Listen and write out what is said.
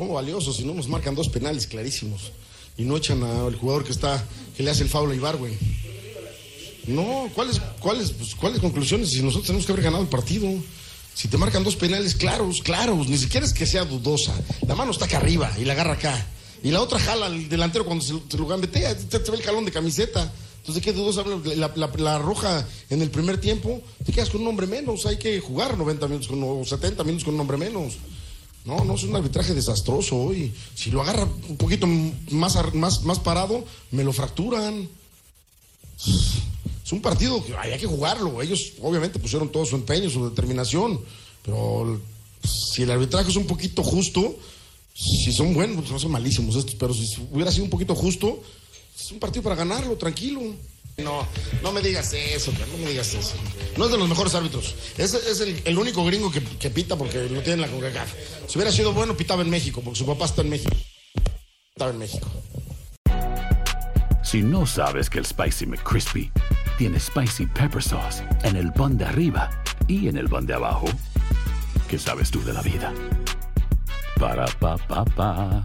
¿Cómo valioso si no nos marcan dos penales clarísimos y no echan al jugador que está que le hace el foul a Ibargüen? No, ¿cuáles cuáles pues, cuáles conclusiones si nosotros tenemos que haber ganado el partido? Si te marcan dos penales claros, claros, ni siquiera es que sea dudosa. La mano está acá arriba y la agarra acá. Y la otra jala al delantero cuando se, lo gambetea, te, te ve el calón de camiseta. Entonces, ¿qué dudosa? La, la, roja en el primer tiempo, te quedas con un hombre menos. Hay que jugar 90 minutos con, o 70 minutos con un hombre menos. No, no es un arbitraje desastroso hoy. Si lo agarra un poquito más, más, más parado, me lo fracturan. Es un partido que hay que jugarlo. Ellos obviamente pusieron todo su empeño, su determinación. Pero si el arbitraje es un poquito justo, si son buenos, no son malísimos estos, pero si hubiera sido un poquito justo, es un partido para ganarlo, tranquilo. No, no me digas eso, no me digas eso. No es de los mejores árbitros. Es, es el, el, único gringo que, que, pita porque lo tiene en la CONCACAF. Si hubiera sido bueno, pitaba en México, porque su papá está en México. Estaba en México. Si no sabes que el Spicy McCrispy tiene Spicy Pepper Sauce en el pan de arriba y en el pan de abajo, ¿qué sabes tú de la vida? Para, pa, pa, pa.